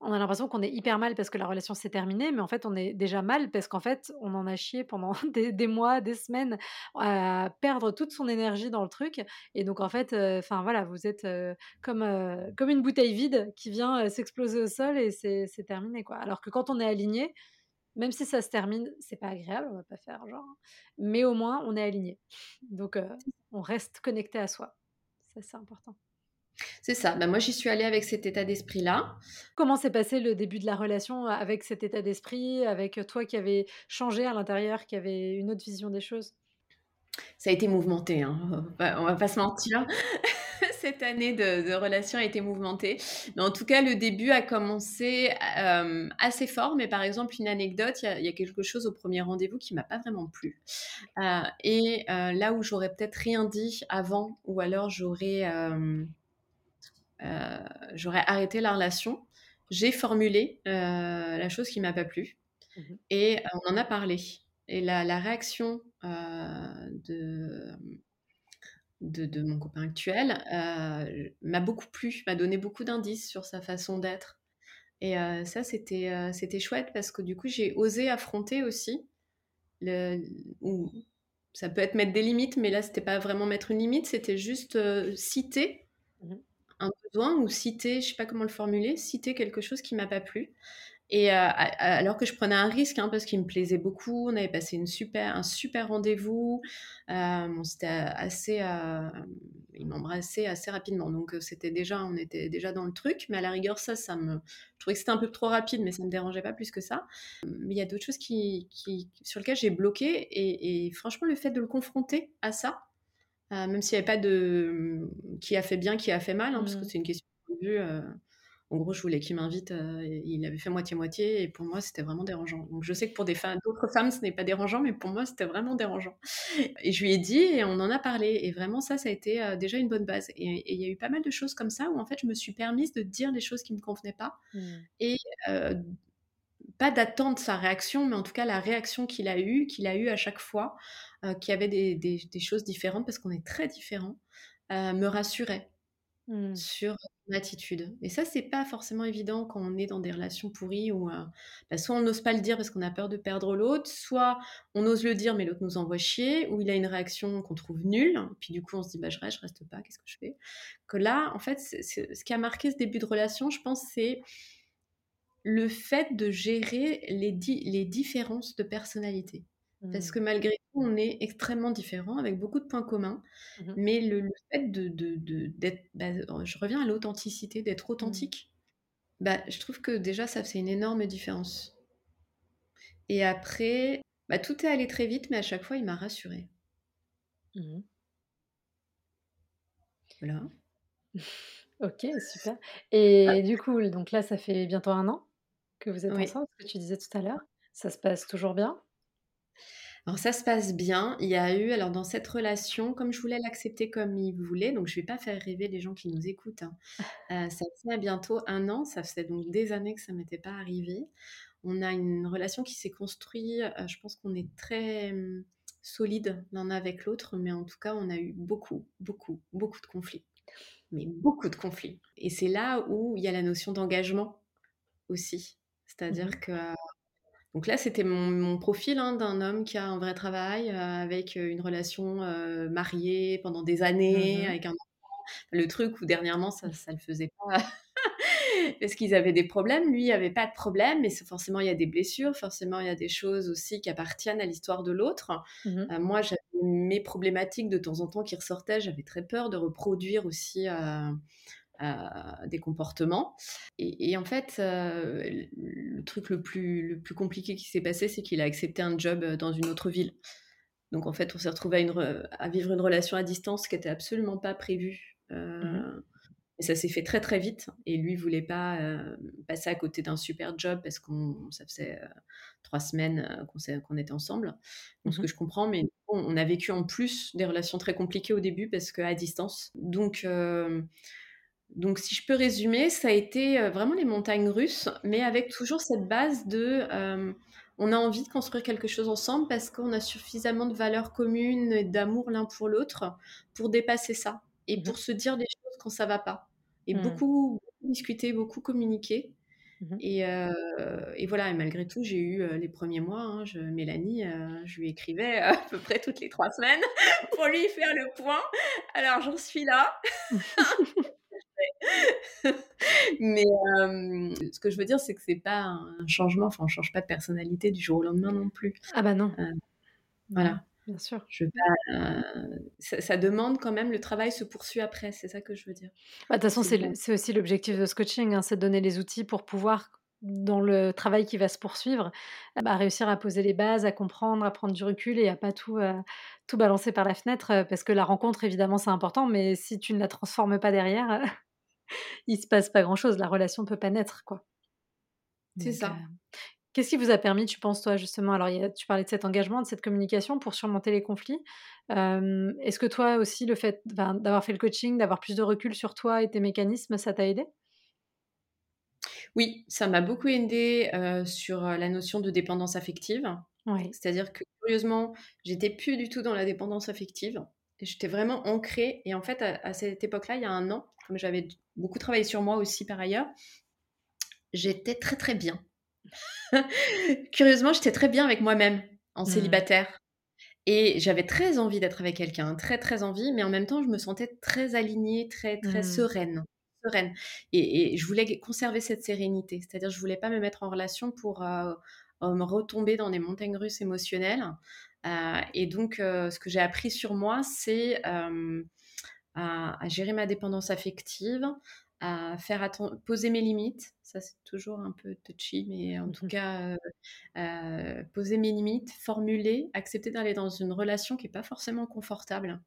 on a l'impression qu'on est hyper mal parce que la relation s'est terminée, mais en fait, on est déjà mal parce qu'en fait, on en a chié pendant *laughs* des des mois, des semaines à perdre toute son énergie dans le truc et donc en fait, heu, enfin voilà, vous êtes, heu, comme, heu, comme une bouteille vide qui vient, s'exploser au sol et c'est c'est terminé, quoi. Alors que quand on est aligné, même si ça se termine, c'est pas agréable, on va pas faire genre, mais au moins on est aligné. Donc on reste connecté à soi. Ça, c'est important. C'est ça, bah, moi j'y suis allée avec cet état d'esprit-là. Comment s'est passé le début de la relation avec cet état d'esprit, avec toi qui avais changé à l'intérieur, qui avait une autre vision des choses? Ça a été mouvementé, hein, on va pas on va pas se mentir. *laughs* Cette année de de relation a été mouvementée, mais en tout cas, le début a commencé, hem, assez fort, mais par exemple, une anecdote, il y a il y a quelque chose au premier rendez-vous qui m'a pas vraiment plu, et là où j'aurais peut-être rien dit avant ou alors j'aurais, j'aurais arrêté la relation, j'ai formulé la chose qui m'a pas plu mmh et on en a parlé. Et la, la réaction de de, mon copain actuel euh, m'a beaucoup plu, m'a donné beaucoup d'indices sur sa façon d'être. Et euh, ça, c'était euh, c'était chouette parce que du coup, j'ai osé affronter aussi. Le, ça peut être mettre des limites, mais là, c'était pas vraiment mettre une limite, c'était juste citer mmh un besoin ou citer, je sais pas comment le formuler, citer quelque chose qui m'a pas plu. Et euh, alors que je prenais un risque, hein, parce qu'il me plaisait beaucoup, on avait passé une super, un super rendez-vous. Euh, c'était assez, euh, il m'embrassait assez rapidement, donc c'était déjà, on était déjà dans le truc. Mais à la rigueur, ça, ça me, je trouvais que c'était un peu trop rapide, mais ça me dérangeait pas plus que ça. Mais il y a d'autres choses qui, qui, sur lesquelles j'ai bloqué, et, franchement, le fait de le confronter à ça, même s'il n'y avait pas de qui a fait bien, qui a fait mal, hein, parce que mmh. c'est une question de vue en gros, je voulais qu'il m'invite. Euh, il avait fait moitié-moitié et pour moi, c'était vraiment dérangeant. Donc, je sais que pour des femmes, d'autres femmes, ce n'est pas dérangeant, mais pour moi, c'était vraiment dérangeant. *laughs* Et je lui ai dit et on en a parlé. Et vraiment, ça, ça a été euh, déjà une bonne base. Et il y a eu pas mal de choses comme ça où, en fait, je me suis permise de dire les choses qui ne me convenaient pas. Mmh. Et euh, pas d'attendre sa réaction, mais en tout cas, la réaction qu'il a eue, qu'il a eue à chaque fois, qu'il y avait des, des, choses différentes, parce qu'on est très différents, me rassurait. Mmh. sur l'attitude. Et ça, c'est pas forcément évident quand on est dans des relations pourries où euh, bah, soit on n'ose pas le dire parce qu'on a peur de perdre l'autre, soit on ose le dire mais l'autre nous envoie chier, ou il a une réaction qu'on trouve nulle, puis du coup on se dit bah je reste, je reste pas, qu'est-ce que je fais? Que là, en fait, ce qui a marqué ce début de relation, je pense, c'est le fait de gérer les, les différences de personnalité. Parce mmh. que malgré tout, on est extrêmement différents, avec beaucoup de points communs. Mmh mais le, fait de, d'être, bah, oh, je reviens à l'authenticité, d'être mmh. authentique, bah, je trouve que déjà, ça fait une énorme différence. Et après, bah, tout est allé très vite, mais à chaque fois, il m'a rassurée. Voilà. *laughs* ok, super. Et ah. du coup, donc là, ça fait bientôt un an? Que vous êtes ensemble, ce que tu disais tout à l'heure. Ça se passe toujours bien? Alors ça se passe bien. Il y a eu, alors dans cette relation, comme je voulais l'accepter comme il voulait, donc je ne vais pas faire rêver les gens qui nous écoutent. Hein. *laughs* Euh, ça fait bientôt un an, ça faisait donc des années que ça m'était pas arrivé. On a une relation qui s'est construite. Euh, je pense qu'on est très hum, solide l'un avec l'autre, mais en tout cas, on a eu beaucoup, beaucoup, beaucoup de conflits. Mais beaucoup de conflits. Et c'est là où il y a la notion d'engagement aussi. C'est-à-dire mmh que donc là, c'était mon, profil hein, d'un homme qui a un vrai travail, euh, avec une relation euh, mariée pendant des années, mmh avec un enfant. Le truc où dernièrement, ça ne le faisait pas. *laughs* parce qu'ils avaient des problèmes. Lui, il avait pas de problème, mais forcément, il y a des blessures, forcément, il y a des choses aussi qui appartiennent à l'histoire de l'autre. Mmh moi, j'avais mes problématiques de temps en temps qui ressortaient. J'avais très peur de reproduire aussi des comportements. Et, en fait, euh, le truc le plus, le plus compliqué qui s'est passé, c'est qu'il a accepté un job euh, dans une autre ville. Donc en fait, on s'est retrouvé à, une, à, vivre une relation à distance qui n'était absolument pas prévue. Euh, mmh et ça s'est fait très très vite. Et lui voulait pas passer à côté d'un super job parce qu'on ça faisait trois semaines qu'on était ensemble. Donc ce mmh que je comprends, mais on a vécu en plus des relations très compliquées au début parce qu'à distance. Donc donc, si je peux résumer, ça a été euh, vraiment les montagnes russes, mais avec toujours cette base de euh, on a envie de construire quelque chose ensemble parce qu'on a suffisamment de valeurs communes et d'amour l'un pour l'autre pour dépasser ça et mmh pour se dire des choses quand ça va pas. Et mmh. beaucoup, discuter, beaucoup communiquer. Mmh euh, et, voilà, et malgré tout, j'ai eu les premiers mois, hein, je, Mélanie, je lui écrivais *laughs* à peu près toutes les trois semaines pour lui faire le point. Alors j'en suis là. *laughs* Mais ce que je veux dire, c'est que c'est pas un changement, enfin, on change pas de personnalité du jour au lendemain non plus. Ah bah non. voilà. Bien sûr. Je ça, demande quand même, le travail se poursuit après, c'est ça que je veux dire. Bah, de toute façon, c'est aussi l'objectif de ce coaching, hein, c'est de donner les outils pour pouvoir, dans le travail qui va se poursuivre, bah, réussir à poser les bases, à comprendre, à prendre du recul et à pas tout, tout balancer par la fenêtre, parce que la rencontre, évidemment, c'est important, mais si tu ne la transformes pas derrière, *laughs* il se passe pas grand chose, la relation peut pas naître, quoi. C'est ça. Qu'est-ce qui vous a permis, tu penses, toi, justement? Alors il y a tu parlais de cet engagement, de cette communication pour surmonter les conflits. Est-ce que toi aussi le fait enfin, d'avoir fait le coaching, d'avoir plus de recul sur toi et tes mécanismes, ça t'a aidé? Oui, ça m'a beaucoup aidé, sur, la notion de dépendance affective. Oui. C'est-à-dire que curieusement, j'étais plus du tout dans la dépendance affective j'étais vraiment ancrée et en fait à à cette époque-là, il y a 1 an, comme j'avais beaucoup travaillé sur moi aussi par ailleurs j'étais très, très bien. *laughs* Curieusement, j'étais très bien avec moi-même en Mmh. célibataire et j'avais très envie d'être avec quelqu'un, très, très envie, mais en même temps, je me sentais très alignée, très, très Mmh. sereine sereine et et je voulais conserver cette sérénité. C'est-à-dire, je voulais pas me mettre en relation pour, heu heu, me retomber dans des montagnes russes émotionnelles, heu et donc ce que j'ai appris sur moi, c'est, à à gérer ma dépendance affective, à faire atten poser mes limites. Ça, c'est toujours un peu touchy, mais en Mmh tout mh. cas, heu heu, poser mes limites, formuler, accepter d'aller dans une relation qui est pas forcément confortable,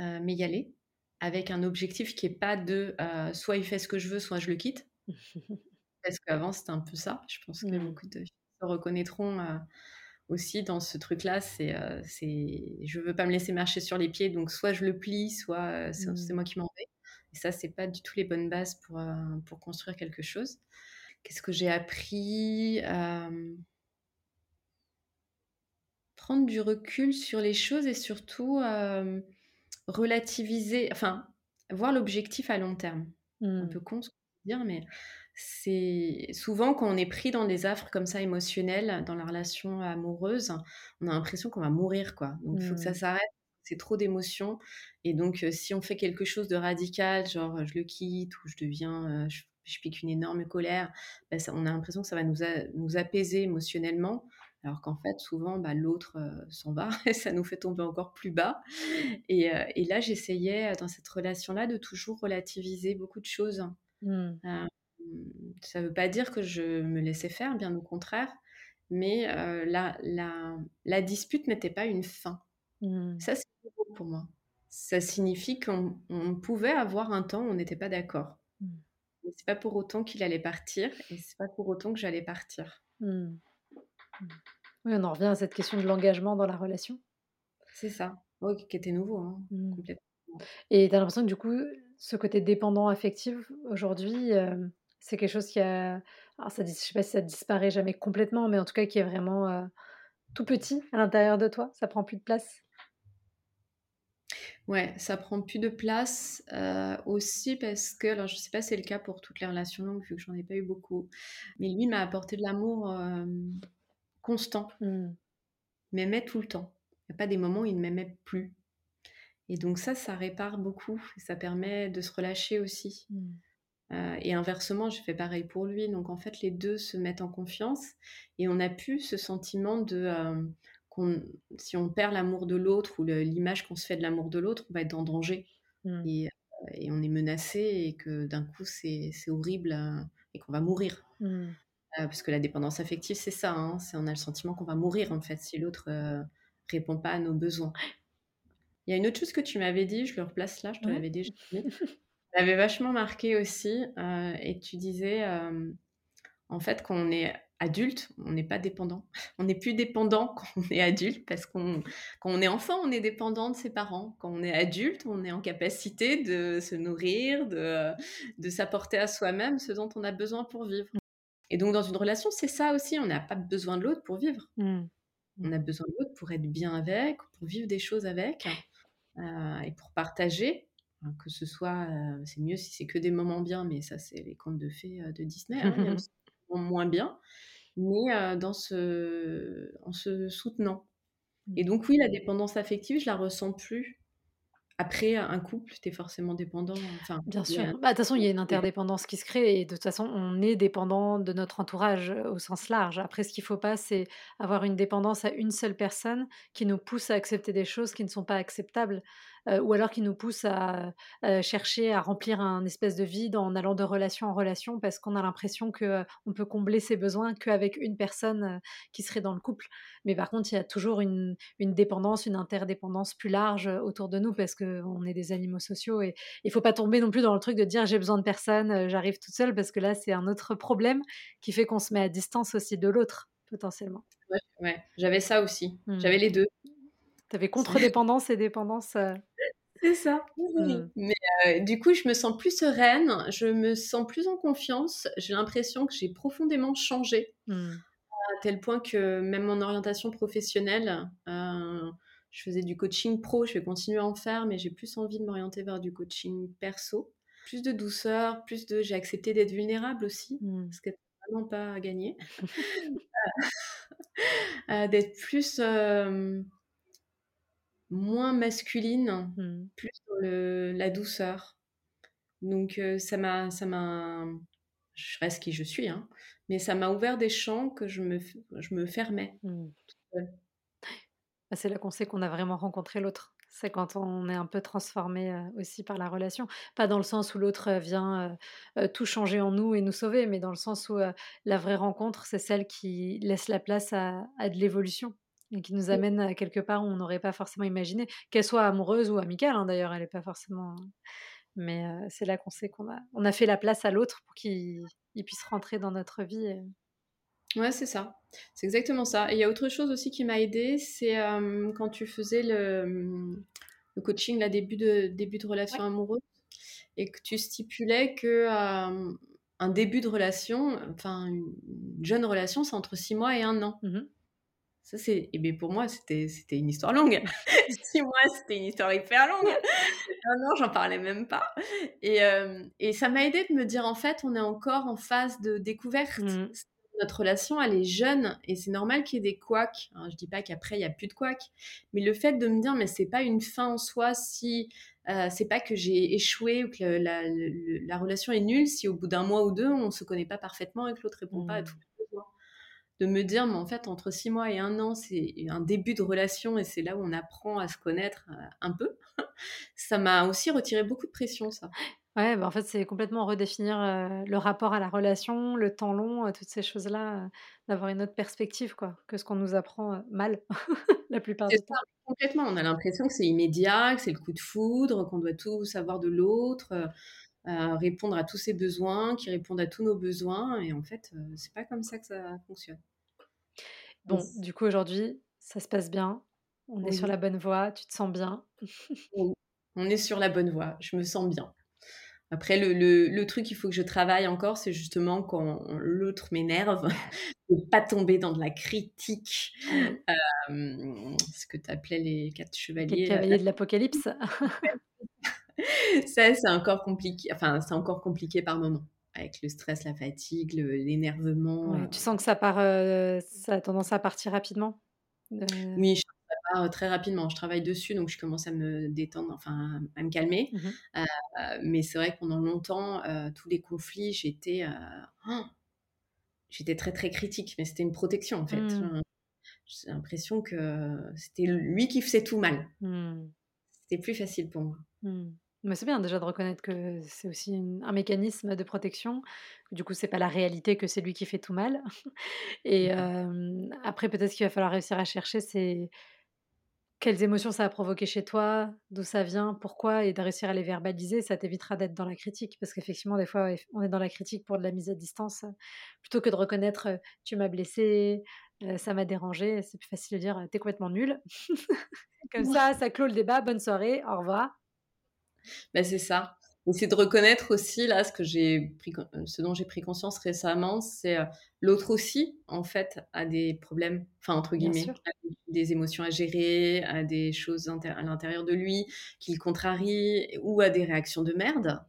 heu, mais y aller avec un objectif qui est pas de, soit il fait ce que je veux, soit je le quitte. *laughs* Parce qu'avant, c'était un peu ça. Je pense que Mmh. beaucoup de filles se reconnaîtront, aussi dans ce truc-là. C'est, c'est je veux pas me laisser marcher sur les pieds, donc soit je le plie, soit, heu, c'est c'est Mmh. moi qui m'en vais et ça, c'est pas du tout les bonnes bases pour, heu, pour construire quelque chose. Qu'est-ce que j'ai appris? Prendre du recul sur les choses et surtout, relativiser, enfin, voir l'objectif à long terme. Un Mmh. peu con ce que je veux dire, mais c'est souvent quand on est pris dans des affres comme ça émotionnelles, dans la relation amoureuse, on a l'impression qu'on va mourir, quoi. Donc il faut que ça Mmh. s'arrête, c'est trop d'émotions et donc heu, si on fait quelque chose de radical, genre, je le quitte ou je deviens, heu, je je pique une énorme colère, bah, ça on a l'impression que ça va nous a nous apaiser émotionnellement, alors qu'en fait, souvent, bah, l'autre, heu, s'en va *laughs* et ça nous fait tomber encore plus bas et là, j'essayais, dans cette relation-là, de toujours relativiser beaucoup de choses. Mmh. Hem, ça veut pas dire que je me laissais faire, bien au contraire, mais heu, la la la dispute n'était pas une fin. Mmh. Ça, c'est nouveau pour moi. Ça signifie qu'on on pouvait avoir un temps où on n'était pas d'accord. Mmh. Mais c'est pas pour autant qu'il allait partir et c'est pas pour autant que j'allais partir. Mmh. Mmh. Oui, on en revient à cette question de l'engagement dans la relation. C'est ça. Oui, qui était nouveau, hein, complètement. et tu as l'impression que du coup, ce côté dépendant affectif aujourd'hui, hem, c'est quelque chose qui a alors ça je sais pas si ça disparaît jamais complètement, mais en tout cas qui est vraiment, heu, tout petit à l'intérieur de toi? Ça prend plus de place? Ouais, ça prend plus de place, heu, aussi parce que alors je sais pas si c'est le cas pour toutes les relations longues vu que j'en ai pas eu beaucoup, mais lui m'a apporté de l'amour, constant. Mmh. M'aimait tout le temps. Il y a pas des moments où il ne m'aimait plus et donc ça, ça répare beaucoup et ça permet de se relâcher aussi, Mmh. Heu et inversement, j'ai fait pareil pour lui donc en fait, les 2 se mettent en confiance et on n'a plus ce sentiment de, hem, qu'on si on perd l'amour de l'autre ou le l'image qu'on se fait de l'amour de l'autre, on va être en danger Mmh. et heu et on est menacé et que d'un coup, c'est c'est horrible, et qu'on va mourir. Mmh. Parce que la dépendance affective, c'est ça, hein, c'est on a le sentiment qu'on va mourir, en fait, si l'autre, répond pas à nos besoins. Il y a une autre chose que tu m'avais dit, je le replace là, je te Ouais. l'avais déjà dit. *laughs* Ça m'avait vachement marquée aussi, heu et tu disais, hem, en fait, quand on est adulte, on n'est pas dépendant. *laughs* On n'est plus dépendant *laughs* quand on est adulte parce qu'on quand on est enfant, on est dépendant de ses parents. Quand on est adulte, on est en capacité de se nourrir, de, de s'apporter à soi-même ce dont on a besoin pour vivre et donc dans une relation, c'est ça aussi, on n'a pas besoin de l'autre pour vivre. Mmh. On a besoin de l'autre pour être bien avec, pour vivre des choses avec, heu et pour partager, hein, que ce soit, heu, c'est mieux si c'est que des moments bien, mais ça, c'est les contes de fées, heu, de Disney, hein. *laughs* Moments moins bien, mais heu, dans ce en se soutenant et Mmh. donc oui, la dépendance affective, je la ressens plus. Après un couple, tu es forcément dépendant, enfin, Bien sûr. Bah, de toute façon, il y a une *laughs* interdépendance qui se crée et de toute façon, on est dépendant de notre entourage, au sens large. Après, ce qu'il faut pas, c'est avoir une dépendance à une seule personne qui nous pousse à accepter des choses qui ne sont pas acceptables. Ou alors qui nous pousse à, chercher à remplir un espèce de vide en allant de relation en relation parce qu'on a l'impression qu'on on peut combler ses besoins qu'avec une personne qui serait dans le couple. Mais par contre, il y a toujours une, une dépendance, une interdépendance plus large autour de nous parce qu'on est des animaux sociaux et il faut pas tomber non plus dans le truc de dire j'ai besoin de personne, j'arrive toute seule parce que là c'est un autre problème qui fait qu'on se met à distance aussi de l'autre potentiellement. Ouais, j'avais ça aussi. Mmh. J'avais les deux. Tu avais contre-dépendance et dépendance. Euh. C'est ça. Mmh. Mais euh, du coup, je me sens plus sereine, je me sens plus en confiance. J'ai l'impression que j'ai profondément changé. Mmh. À tel point que même mon orientation professionnelle, euh, je faisais du coaching pro, je vais continuer à en faire, mais j'ai plus envie de m'orienter vers du coaching perso. Plus de douceur, plus de. J'ai accepté d'être vulnérable aussi, parce que vraiment pas à gagner. *laughs* Euh, d'être plus moins masculine, mmh. plus le, la douceur. Donc ça m'a, ça m'a, je reste qui je suis, hein, mais ça m'a ouvert des champs que je me, je me fermais. Mmh. Bah, c'est là qu'on sait qu'on a vraiment rencontré l'autre. C'est quand on est un peu transformé aussi par la relation. Pas dans le sens où l'autre vient tout changer en nous et nous sauver, mais dans le sens où la vraie rencontre, c'est celle qui laisse la place à, de l'évolution et qui nous amène à quelque part où on n'aurait pas forcément imaginé, qu'elle soit amoureuse ou amicale hein, d'ailleurs, elle n'est pas forcément. Mais c'est là qu'on sait qu'on a, on a fait la place à l'autre pour qu'il puisse rentrer dans notre vie. Ouais, c'est ça. C'est exactement ça. Et il y a autre chose aussi qui m'a aidé, c'est quand tu faisais le, le, coaching, là, début de, début de relation amoureuse, et que tu stipulais que un début de relation, enfin, une jeune relation, c'est entre six mois et un an. Mmh ça, c'est. Et eh bien pour moi, c'était une histoire longue. *laughs* six mois, c'était une histoire hyper longue. un an, j'en parlais même pas. Et, et ça m'a aidé de me dire, en fait, on est encore en phase de découverte. Mmh notre relation, elle est jeune et c'est normal qu'il y ait des couacs. Je je dis pas qu'après, il n'y a plus de couacs, mais le fait de me dire, mais c'est pas une fin en soi si euh, c'est pas que j'ai échoué ou que la, relation est nulle si au bout d'un mois ou deux, on se connaît pas parfaitement et que l'autre répond pas à mmh. De me dire, mais en fait, entre six mois et un an, c'est un début de relation et c'est là où on apprend à se connaître euh, un peu. *laughs* ça m'a aussi retiré beaucoup de pression, ça. Ouais, bah, en fait, c'est complètement redéfinir, le rapport à la relation, le temps long, toutes ces choses-là, d'avoir une autre perspective, quoi, que ce qu'on nous apprend, mal, *laughs* la plupart du temps. complètement. On a l'impression que c'est immédiat, que c'est le coup de foudre, qu'on doit tout savoir de l'autre, répondre à tous ses besoins, qui répondent à tous nos besoins et en fait, c'est pas comme ça que ça fonctionne. Bon, du coup, aujourd'hui, ça se passe bien, on est sur la bonne voie, tu te sens bien? *laughs* on est sur la bonne voie, je me sens bien. Après, le, le, truc qu'il faut que je travaille encore, c'est justement quand l'autre m'énerve, *laughs* de pas tomber dans de la critique. Euh, ce que tu appelais les quatre chevaliers. Les cavaliers de l'apocalypse? *laughs* ça, c'est encore compliqué. Enfin, c'est encore compliqué par moment. Avec le stress, la fatigue, l'énervement. Euh. Tu sens que ça part, euh, ça a tendance à partir rapidement. Oui, je très rapidement. Je travaille dessus, donc je commence à me détendre, enfin à me calmer. Mmh mais c'est vrai que pendant longtemps, tous les conflits, j'étais, oh, j'étais très très critique, mais c'était une protection en fait. Mmh. J'ai l'impression que c'était lui qui faisait tout mal. Mmh. C'était plus facile pour moi. Mais c'est bien déjà de reconnaître que c'est aussi un mécanisme de protection. Du coup, c'est pas la réalité que c'est lui qui fait tout mal. *laughs* Et après, peut-être qu'il va falloir réussir à chercher, c'est quelles émotions ça a provoqué chez toi, d'où ça vient, pourquoi, et de réussir à les verbaliser, ça t'évitera d'être dans la critique. Parce qu'effectivement, des fois, on est dans la critique pour de la mise à distance, plutôt que de reconnaître tu m'as blessé, ça m'a dérangé. C'est plus facile de dire t'es complètement nul. *laughs* Comme ça, ça clôt le débat. Bonne soirée, au revoir. Ben, c'est ça. c'est de reconnaître aussi, là, ce, que j'ai pris, ce dont j'ai pris conscience récemment, c'est l'autre aussi, en fait, a des problèmes, enfin, entre guillemets, des émotions à gérer, à des choses à l'intérieur de lui qui le contrarient ou à des réactions de merde.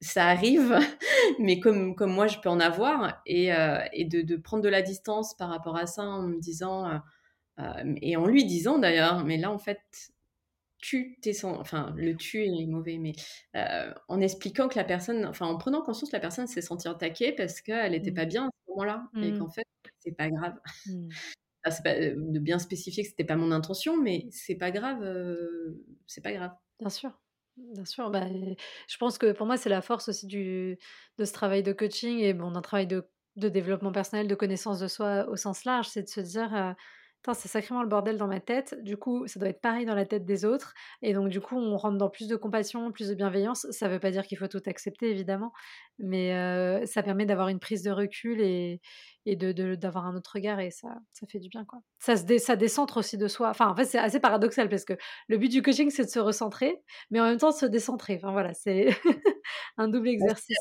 Ça arrive, *laughs* mais comme, comme moi, je peux en avoir. Et, euh, et de, de, prendre de la distance par rapport à ça en me disant, euh, euh, et en lui disant d'ailleurs, mais là, en fait, tu t'es enfin le tu est mauvais mais en expliquant que la personne enfin en prenant conscience que la personne s'est sentie attaquée parce qu'elle n'était mmh. pas bien à ce moment-là et mmh. qu'en fait c'est pas grave mmh. *laughs* c'est pas de bien spécifier que c'était pas mon intention mais c'est pas grave c'est pas grave Bien sûr, bien sûr. Bah, je pense que pour moi, c'est la force aussi du de ce travail de coaching et bon, d'un travail de de développement personnel, de connaissance de soi au sens large, c'est de se dire, heu: «Attends, c'est sacrément le bordel dans ma tête, du coup, ça doit être pareil dans la tête des autres» et donc du coup, on rentre dans plus de compassion, plus de bienveillance. Ça veut pas dire qu'il faut tout accepter évidemment, mais heu, ça permet d'avoir une prise de recul et et de de d'avoir un autre regard et ça ça fait du bien, quoi. Ça se dé ça décentre aussi de soi. Enfin, en fait, c'est assez paradoxal parce que le but du coaching, c'est de se recentrer, mais en même temps de se décentrer. Enfin voilà, c'est *laughs* un double exercice.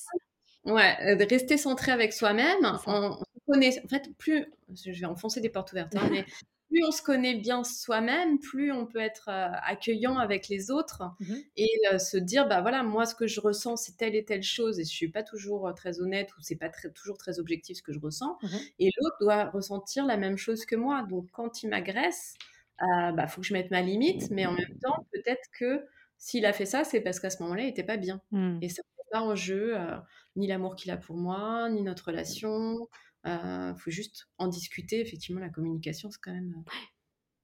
Ouais, heu, de rester centré avec soi-même. On connaît en fait, plus je vais enfoncer des portes ouvertes, hein, *laughs* mais plus on se connaît bien soi-même, plus on peut être, heu, accueillant avec les autres Mmh mh. et heu, se dire: «Bah, voilà, moi, ce que je ressens, c'est telle et telle chose et je suis pas toujours, heu, très honnête ou c'est pas très toujours très objectif ce que je ressens Mmh mh. et l'autre doit ressentir la même chose que moi». Donc quand il m'agresse, heu, bah, faut que je mette ma limite, mais en même temps, peut-être que s'il a fait ça, c'est parce qu'à ce moment-là, il était pas bien Mmh. et ça met pas en jeu, ni l'amour qu'il a pour moi, ni notre relation. Heu, faut juste en discuter. Effectivement, la communication, c'est quand même,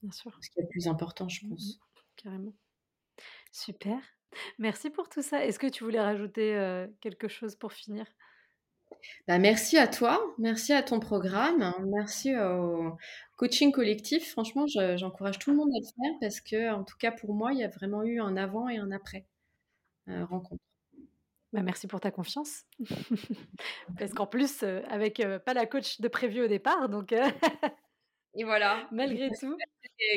Bien sûr. ce qu'il y a de plus important, je Mmh mh. pense. Carrément. Super. Merci pour tout ça. Est-ce que tu voulais rajouter, heu, quelque chose pour finir? Bah, merci à toi, merci à ton programme, merci au coaching collectif. Franchement, je j'encourage tout le monde à le faire parce qu'en tout cas pour moi, il y a vraiment eu un avant et un après, rencontre. Bah, merci pour ta confiance. *laughs* Parce qu'en plus, heu, avec, heu, pas la coach de prévu au départ, donc heu, *laughs* Et voilà, malgré tout.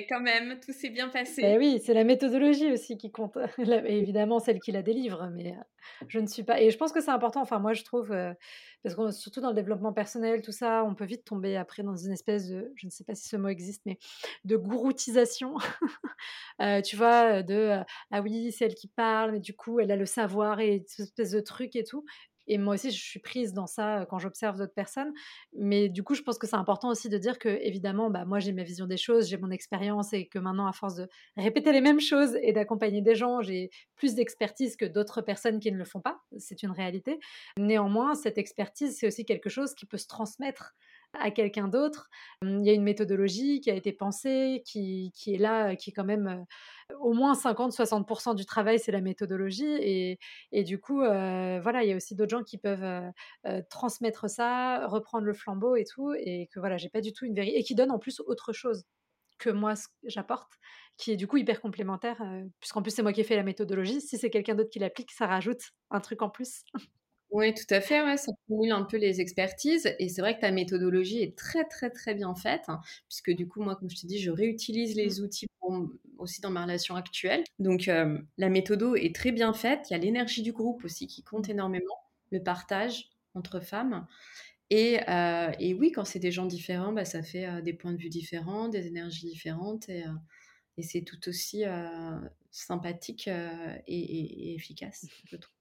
quand même, tout s'est bien passé. oui, c'est la méthodologie aussi qui compte, *laughs* évidemment celle qui la délivre, mais heu, je ne suis pas et je pense que c'est important, enfin moi je trouve, heu, parce que surtout dans le développement personnel, tout ça, on peut vite tomber après dans une espèce de je ne sais pas si ce mot existe, mais de gouroutisation. Heu, *laughs* tu vois, de, «Ah oui, c'est elle qui parle, mais du coup, elle a le savoir» et cette espèce de truc et tout et moi aussi je suis prise dans ça, quand j'observe d'autres personnes. Mais du coup, je pense que c'est important aussi de dire qu'évidemment, bah, moi j'ai ma vision des choses, j'ai mon expérience et que maintenant à force de répéter les mêmes choses et d'accompagner des gens, j'ai plus d'expertise que d'autres personnes qui ne le font pas, c'est une réalité. Néanmoins, cette expertise, c'est aussi quelque chose qui peut se transmettre à quelqu'un d'autre. Il y a une méthodologie qui a été pensée, qui qui est là, qui est quand même, au moins 50-60% du travail, c'est la méthodologie et et du coup, voilà, il y a aussi d'autres gens qui peuvent, transmettre ça, reprendre le flambeau et tout et que voilà, j'ai pas du tout une véri et qui donnent en plus autre chose que moi ce que j'apporte, qui est du coup hyper complémentaire, puisqu'en plus c'est moi qui ai fait la méthodologie. Si c'est quelqu'un d'autre qui l'applique, ça rajoute un truc en plus. *laughs* Oui, tout à fait, ouais, ça cumule un peu les expertises et c'est vrai que ta méthodologie est très, très, très bien faite, hein, puisque du coup, moi, comme je te dis, je réutilise Mmh. les outils pour aussi dans ma relation actuelle. Donc, la méthodo est très bien faite. Il y a l'énergie du groupe aussi qui compte Mmh. énormément, le partage entre femmes et et oui, quand c'est des gens différents, bah, ça fait, des points de vue différents, des énergies différentes et et c'est tout aussi, sympathique, heu et et et efficace, je trouve.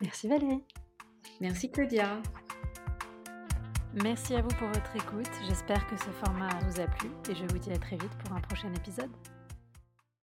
Merci Valérie. Merci Claudia. Merci à vous pour votre écoute. J'espère que ce format vous a plu et je vous dis à très vite pour un prochain épisode.